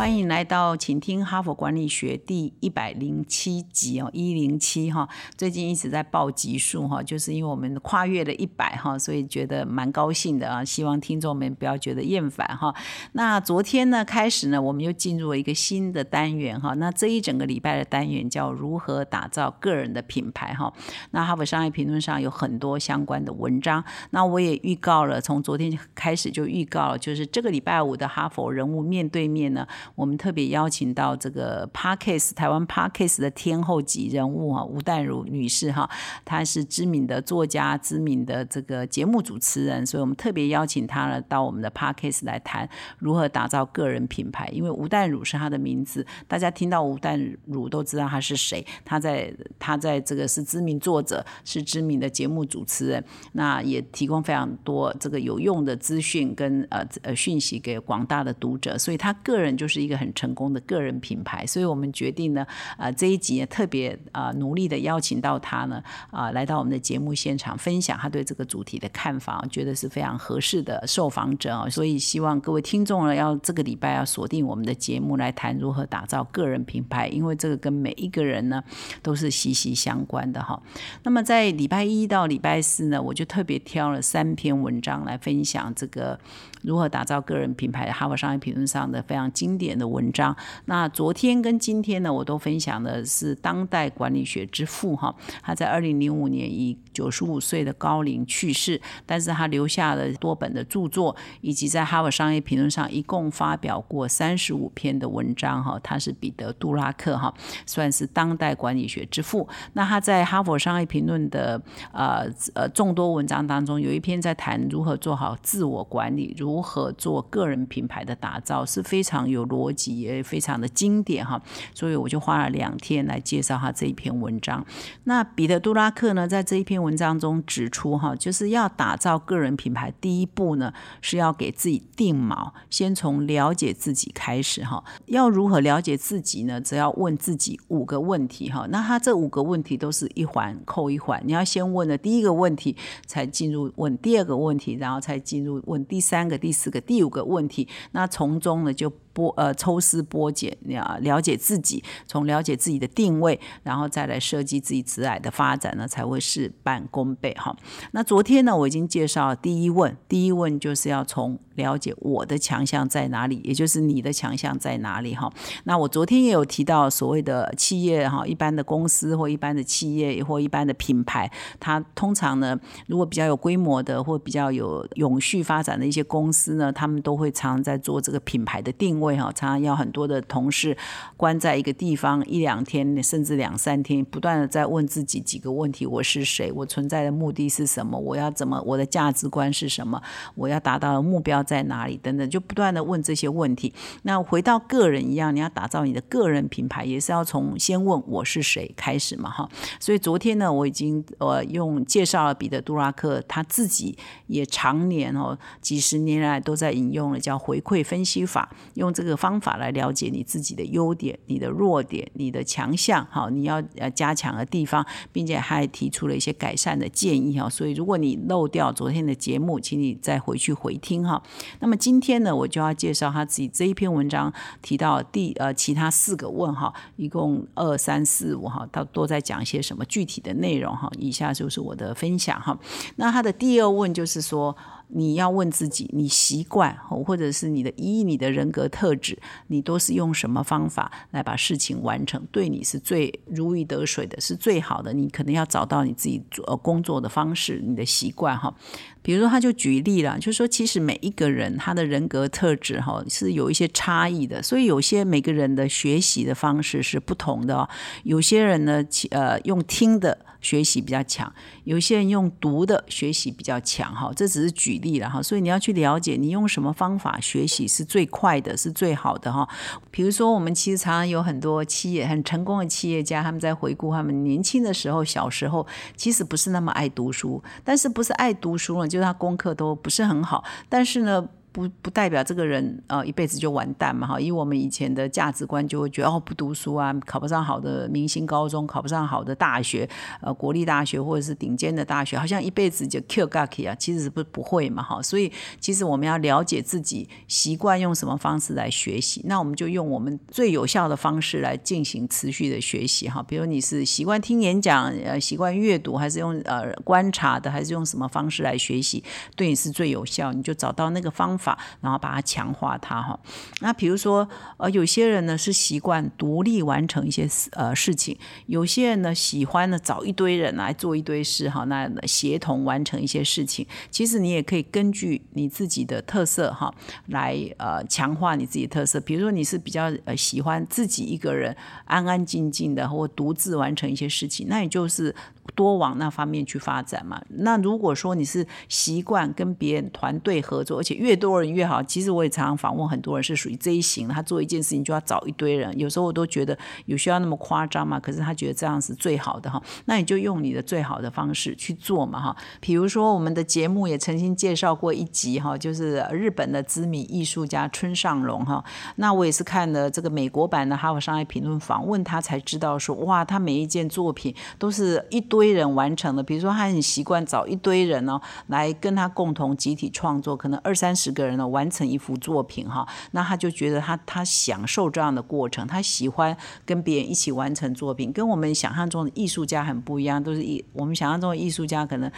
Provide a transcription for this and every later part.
欢迎来到，请听哈佛管理学第一百零七集哦，一零七哈。最近一直在报集数哈，就是因为我们跨越了一百哈，所以觉得蛮高兴的啊。希望听众们不要觉得厌烦哈。那昨天呢开始呢，我们又进入了一个新的单元哈。那这一整个礼拜的单元叫如何打造个人的品牌哈。那哈佛商业评论上有很多相关的文章。那我也预告了，从昨天开始就预告了，就是这个礼拜五的哈佛人物面对面呢。我们特别邀请到这个 Parkes 台湾 Parkes 的天后级人物哈吴淡如女士哈，她是知名的作家、知名的这个节目主持人，所以我们特别邀请她呢到我们的 Parkes 来谈如何打造个人品牌。因为吴淡如是她的名字，大家听到吴淡如都知道她是谁。她在她在这个是知名作者，是知名的节目主持人，那也提供非常多这个有用的资讯跟呃呃讯息给广大的读者，所以她个人就是一个很成功的个人品牌，所以我们决定呢，呃，这一集也特别啊努力的邀请到他呢，啊，来到我们的节目现场分享他对这个主题的看法，觉得是非常合适的受访者啊，所以希望各位听众呢，要这个礼拜要锁定我们的节目来谈如何打造个人品牌，因为这个跟每一个人呢都是息息相关的哈。那么在礼拜一到礼拜四呢，我就特别挑了三篇文章来分享这个如何打造个人品牌，哈佛商业评论上的非常经典。的文章，那昨天跟今天呢，我都分享的是当代管理学之父哈，他在二零零五年以九十五岁的高龄去世，但是他留下了多本的著作，以及在哈佛商业评论上一共发表过三十五篇的文章哈，他是彼得杜拉克哈，算是当代管理学之父。那他在哈佛商业评论的呃呃众多文章当中，有一篇在谈如何做好自我管理，如何做个人品牌的打造，是非常有逻。逻辑也非常的经典哈，所以我就花了两天来介绍他这一篇文章。那彼得·杜拉克呢，在这一篇文章中指出哈，就是要打造个人品牌，第一步呢是要给自己定锚，先从了解自己开始哈。要如何了解自己呢？只要问自己五个问题哈。那他这五个问题都是一环扣一环，你要先问了第一个问题，才进入问第二个问题，然后才进入问第三个、第四个、第五个问题。那从中呢就。剥呃抽丝剥茧，了了解自己，从了解自己的定位，然后再来设计自己职涯的发展呢，才会事半功倍哈。那昨天呢，我已经介绍第一问，第一问就是要从了解我的强项在哪里，也就是你的强项在哪里哈。那我昨天也有提到所谓的企业哈，一般的公司或一般的企业或一般的品牌，它通常呢，如果比较有规模的或比较有永续发展的一些公司呢，他们都会常常在做这个品牌的定。为哈，常常要很多的同事关在一个地方一两天，甚至两三天，不断的在问自己几个问题：我是谁？我存在的目的是什么？我要怎么？我的价值观是什么？我要达到的目标在哪里？等等，就不断的问这些问题。那回到个人一样，你要打造你的个人品牌，也是要从先问我是谁开始嘛，哈。所以昨天呢，我已经呃用介绍了彼得·杜拉克，他自己也常年哦几十年来都在引用了叫回馈分析法，用。这个方法来了解你自己的优点、你的弱点、你的强项，好，你要呃加强的地方，并且还提出了一些改善的建议哈。所以如果你漏掉昨天的节目，请你再回去回听哈。那么今天呢，我就要介绍他自己这一篇文章提到第呃其他四个问号，一共二三四五哈，他都在讲一些什么具体的内容哈。以下就是我的分享哈。那他的第二问就是说。你要问自己，你习惯或者是你的一你的人格特质，你都是用什么方法来把事情完成？对你是最如鱼得水的，是最好的。你可能要找到你自己做工作的方式，你的习惯哈。比如说，他就举例了，就是说其实每一个人他的人格特质哈是有一些差异的，所以有些每个人的学习的方式是不同的哦。有些人呢，呃，用听的。学习比较强，有些人用读的学习比较强，哈，这只是举例了哈，所以你要去了解你用什么方法学习是最快的，是最好的哈。比如说，我们其实常常有很多企业很成功的企业家，他们在回顾他们年轻的时候、小时候，其实不是那么爱读书，但是不是爱读书了，就是他功课都不是很好，但是呢。不不代表这个人呃一辈子就完蛋嘛哈，以我们以前的价值观就会觉得哦不读书啊，考不上好的明星高中，考不上好的大学，呃国立大学或者是顶尖的大学，好像一辈子就 kill gaki 啊，其实是不不会嘛哈，所以其实我们要了解自己习惯用什么方式来学习，那我们就用我们最有效的方式来进行持续的学习哈，比如你是习惯听演讲，呃习惯阅读，还是用呃观察的，还是用什么方式来学习，对你是最有效，你就找到那个方。法，然后把它强化它哈。那比如说，呃，有些人呢是习惯独立完成一些呃事情，有些人呢喜欢呢找一堆人来做一堆事哈，那协同完成一些事情。其实你也可以根据你自己的特色哈，来呃强化你自己特色。比如说你是比较呃喜欢自己一个人安安静静的或独自完成一些事情，那你就是多往那方面去发展嘛。那如果说你是习惯跟别人团队合作，而且越多人越好。其实我也常常访问很多人，是属于这一型。他做一件事情就要找一堆人，有时候我都觉得有需要那么夸张嘛？可是他觉得这样是最好的哈。那你就用你的最好的方式去做嘛哈。比如说我们的节目也曾经介绍过一集哈，就是日本的知名艺术家村上隆哈。那我也是看了这个美国版的《哈佛商业评论》访问他，才知道说哇，他每一件作品都是一堆人完成的。比如说他很习惯找一堆人哦来跟他共同集体创作，可能二三十个。人呢完成一幅作品哈，那他就觉得他他享受这样的过程，他喜欢跟别人一起完成作品，跟我们想象中的艺术家很不一样，都是艺我们想象中的艺术家可能。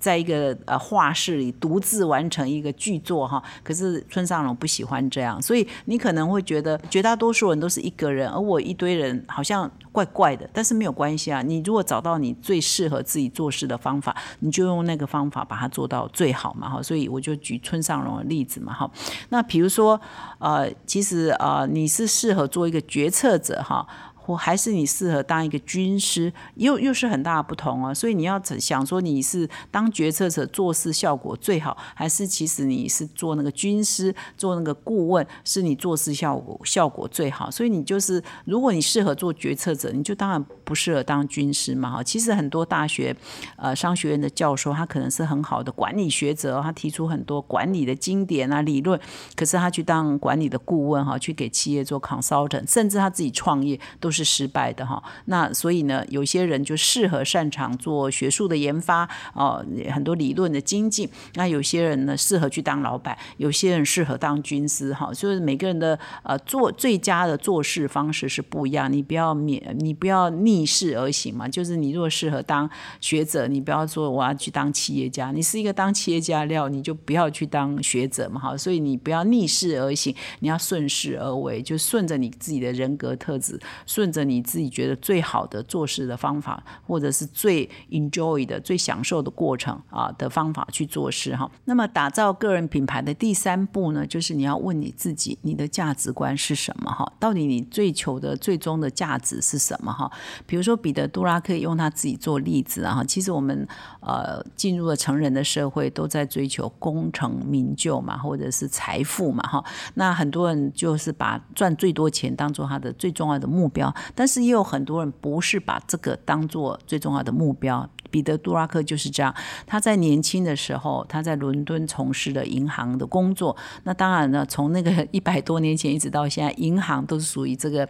在一个呃画室里独自完成一个剧作哈，可是村上隆不喜欢这样，所以你可能会觉得绝大多数人都是一个人，而我一堆人好像怪怪的，但是没有关系啊。你如果找到你最适合自己做事的方法，你就用那个方法把它做到最好嘛哈。所以我就举村上隆的例子嘛哈。那比如说呃，其实呃你是适合做一个决策者哈。或还是你适合当一个军师，又又是很大的不同哦。所以你要想说你是当决策者做事效果最好，还是其实你是做那个军师做那个顾问，是你做事效果效果最好。所以你就是如果你适合做决策者，你就当然不适合当军师嘛。哈，其实很多大学呃商学院的教授，他可能是很好的管理学者，他提出很多管理的经典啊理论，可是他去当管理的顾问哈，去给企业做 consultant，甚至他自己创业都是。是失败的哈，那所以呢，有些人就适合擅长做学术的研发哦，很多理论的精进。那有些人呢，适合去当老板，有些人适合当军师哈。就是每个人的呃做最佳的做事方式是不一样。你不要免，你不要逆势而行嘛。就是你如果适合当学者，你不要说我要去当企业家。你是一个当企业家料，你就不要去当学者嘛哈。所以你不要逆势而行，你要顺势而为，就顺着你自己的人格特质顺。着你自己觉得最好的做事的方法，或者是最 enjoy 的、最享受的过程啊的方法去做事哈。那么打造个人品牌的第三步呢，就是你要问你自己，你的价值观是什么哈？到底你追求的最终的价值是什么哈？比如说彼得·杜拉克用他自己做例子啊，其实我们呃进入了成人的社会，都在追求功成名就嘛，或者是财富嘛哈。那很多人就是把赚最多钱当做他的最重要的目标。但是也有很多人不是把这个当做最重要的目标。彼得·杜拉克就是这样。他在年轻的时候，他在伦敦从事的银行的工作。那当然呢，从那个 一百多年前一直到现在，银行都是属于这个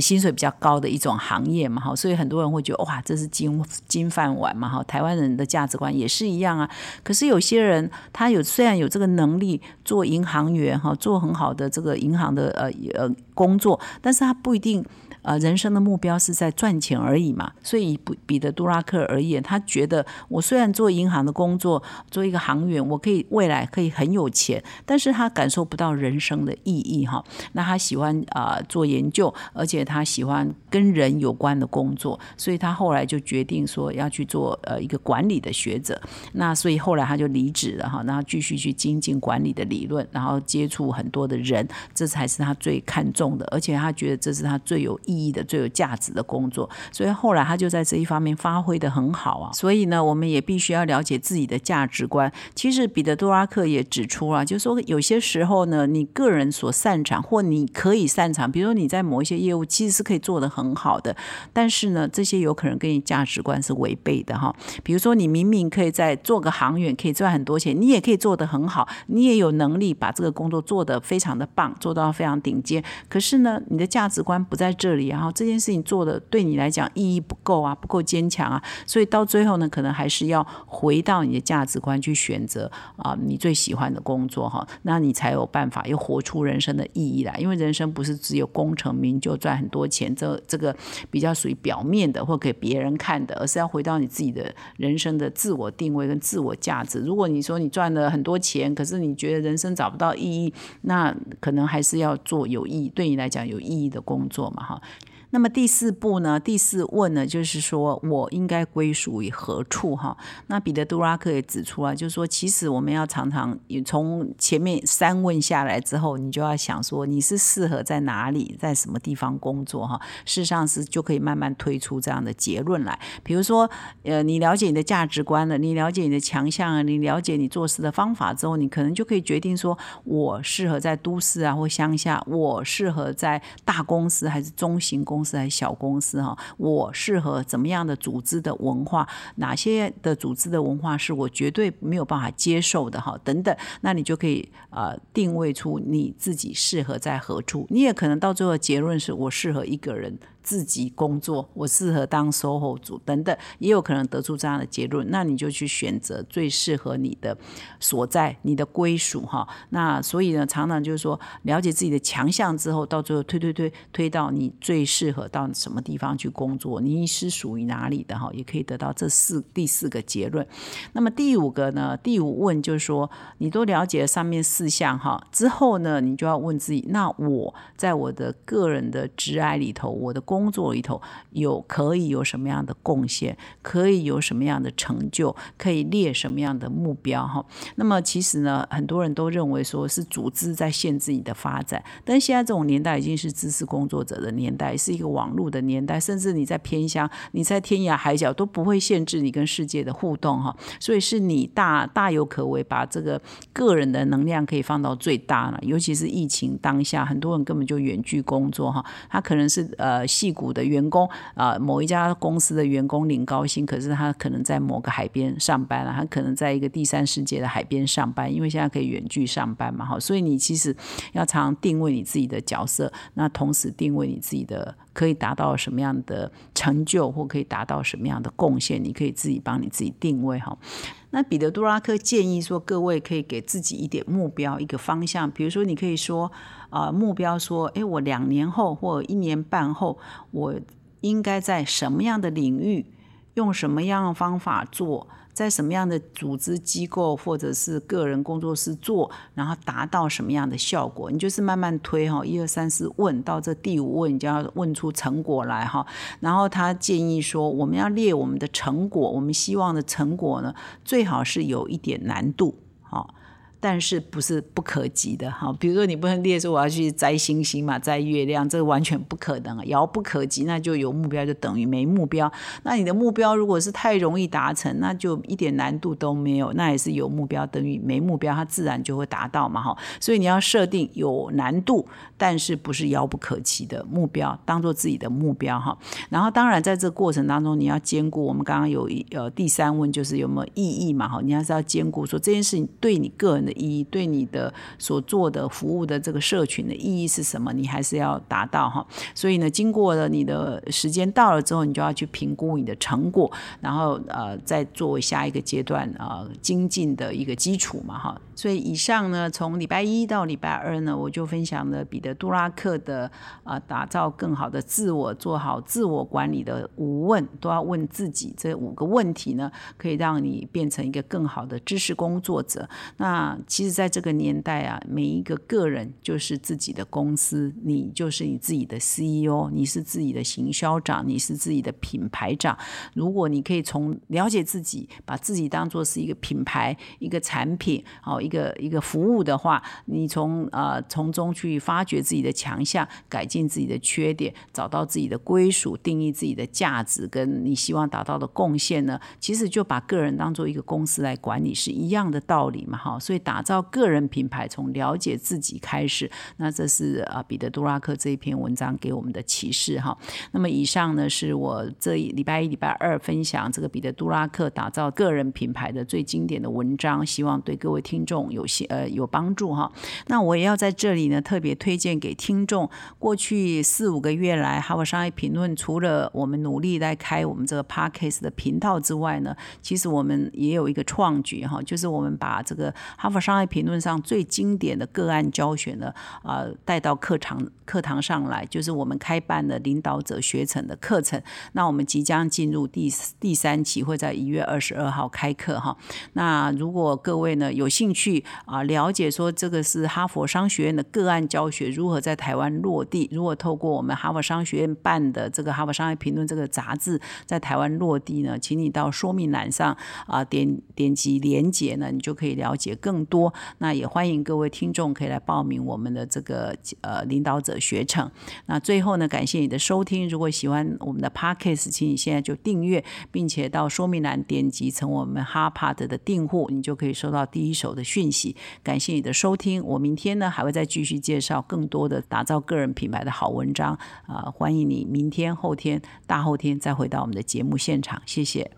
薪水比较高的一种行业嘛。哈，所以很多人会觉得哇，这是金金饭碗嘛。哈，台湾人的价值观也是一样啊。可是有些人他有虽然有这个能力做银行员哈，做很好的这个银行的呃呃工作，但是他不一定。呃，人生的目标是在赚钱而已嘛，所以比彼得·杜拉克而言，他觉得我虽然做银行的工作，做一个行员，我可以未来可以很有钱，但是他感受不到人生的意义哈。那他喜欢啊做研究，而且他喜欢跟人有关的工作，所以他后来就决定说要去做呃一个管理的学者。那所以后来他就离职了哈，然后继续去精进管理的理论，然后接触很多的人，这才是他最看重的，而且他觉得这是他最有意。义的、最有价值的工作。所以后来他就在这一方面发挥的很好啊。所以呢，我们也必须要了解自己的价值观。其实彼得·杜拉克也指出啊，就是说有些时候呢，你个人所擅长或你可以擅长，比如说你在某一些业务其实是可以做得很好的，但是呢，这些有可能跟你价值观是违背的哈。比如说你明明可以在做个行员，可以赚很多钱，你也可以做得很好，你也有能力把这个工作做得非常的棒，做到非常顶尖。可是呢，你的价值观不在这，然后这件事情做的对你来讲意义不够啊，不够坚强啊，所以到最后呢，可能还是要回到你的价值观去选择啊，你最喜欢的工作哈，那你才有办法又活出人生的意义来。因为人生不是只有功成名就、赚很多钱，这这个比较属于表面的或给别人看的，而是要回到你自己的人生的自我定位跟自我价值。如果你说你赚了很多钱，可是你觉得人生找不到意义，那可能还是要做有意义、对你来讲有意义的工作嘛，哈。那么第四步呢？第四问呢，就是说我应该归属于何处？哈，那彼得·杜拉克也指出啊，就是说，其实我们要常常从前面三问下来之后，你就要想说，你是适合在哪里，在什么地方工作？哈，事实上是就可以慢慢推出这样的结论来。比如说，呃，你了解你的价值观了，你了解你的强项啊，你了解你做事的方法之后，你可能就可以决定说，我适合在都市啊或乡下，我适合在大公司还是中型公。公司还是小公司哈，我适合怎么样的组织的文化？哪些的组织的文化是我绝对没有办法接受的哈？等等，那你就可以呃定位出你自己适合在何处。你也可能到最后结论是我适合一个人。自己工作，我适合当 SOHO 组等等，也有可能得出这样的结论。那你就去选择最适合你的所在，你的归属哈。那所以呢，常常就是说，了解自己的强项之后，到最后推推推推到你最适合到什么地方去工作，你是属于哪里的哈，也可以得到这四第四个结论。那么第五个呢？第五问就是说，你都了解了上面四项哈之后呢，你就要问自己：那我在我的个人的职爱里头，我的工工作里头有可以有什么样的贡献，可以有什么样的成就，可以列什么样的目标哈？那么其实呢，很多人都认为说是组织在限制你的发展，但现在这种年代已经是知识工作者的年代，是一个网络的年代，甚至你在偏乡，你在天涯海角都不会限制你跟世界的互动哈。所以是你大大有可为，把这个个人的能量可以放到最大了。尤其是疫情当下，很多人根本就远距工作哈，他可能是呃戏。股的员工啊，某一家公司的员工领高薪，可是他可能在某个海边上班了，他可能在一个第三世界的海边上班，因为现在可以远距上班嘛，哈，所以你其实要常常定位你自己的角色，那同时定位你自己的可以达到什么样的成就，或可以达到什么样的贡献，你可以自己帮你自己定位哈。那彼得·杜拉克建议说，各位可以给自己一点目标，一个方向，比如说你可以说。啊，目标说，哎，我两年后或一年半后，我应该在什么样的领域，用什么样的方法做，在什么样的组织机构或者是个人工作室做，然后达到什么样的效果？你就是慢慢推哈，一二三四问到这第五问，你就要问出成果来哈。然后他建议说，我们要列我们的成果，我们希望的成果呢，最好是有一点难度，但是不是不可及的哈？比如说你不能列说我要去摘星星嘛，摘月亮，这完全不可能，遥不可及。那就有目标就等于没目标。那你的目标如果是太容易达成，那就一点难度都没有，那也是有目标等于没目标，它自然就会达到嘛哈。所以你要设定有难度，但是不是遥不可及的目标，当做自己的目标哈。然后当然在这过程当中，你要兼顾我们刚刚有一呃第三问就是有没有意义嘛哈？你还是要兼顾说这件事情对你个人。的意义对你的所做的服务的这个社群的意义是什么？你还是要达到哈。所以呢，经过了你的时间到了之后，你就要去评估你的成果，然后呃，再作为下一个阶段啊精进的一个基础嘛哈。所以以上呢，从礼拜一到礼拜二呢，我就分享了彼得·杜拉克的啊，打造更好的自我，做好自我管理的五问，都要问自己这五个问题呢，可以让你变成一个更好的知识工作者。那其实，在这个年代啊，每一个个人就是自己的公司，你就是你自己的 CEO，你是自己的行销长，你是自己的品牌长。如果你可以从了解自己，把自己当做是一个品牌、一个产品、好一个一个服务的话，你从呃从中去发掘自己的强项，改进自己的缺点，找到自己的归属，定义自己的价值，跟你希望达到的贡献呢，其实就把个人当做一个公司来管理是一样的道理嘛，哈。所以打造个人品牌，从了解自己开始。那这是啊彼得·杜拉克这一篇文章给我们的启示哈。那么以上呢是我这一礼拜一、礼拜二分享这个彼得·杜拉克打造个人品牌的最经典的文章，希望对各位听众有些呃有帮助哈。那我也要在这里呢特别推荐给听众，过去四五个月来，哈佛商业评论除了我们努力在开我们这个 Podcast 的频道之外呢，其实我们也有一个创举哈，就是我们把这个哈佛商业评论上最经典的个案教学呢，啊带到课堂课堂上来，就是我们开办的领导者学程的课程。那我们即将进入第第三期，会在一月二十二号开课哈。那如果各位呢有兴趣啊了解说这个是哈佛商学院的个案教学如何在台湾落地，如果透过我们哈佛商学院办的这个哈佛商业评论这个杂志在台湾落地呢，请你到说明栏上啊点点击连接呢，你就可以了解更多。那也欢迎各位听众可以来报名我们的这个呃领导者学程。那最后呢，感谢你的收听。如果喜欢我们的 podcast，请你现在就订阅，并且到说明栏点击成我们哈帕德的订户，你就可以收到第一手的讯息。感谢你的收听，我明天呢还会再继续介绍更多的打造个人品牌的好文章啊！欢迎你明天、后天、大后天再回到我们的节目现场，谢谢。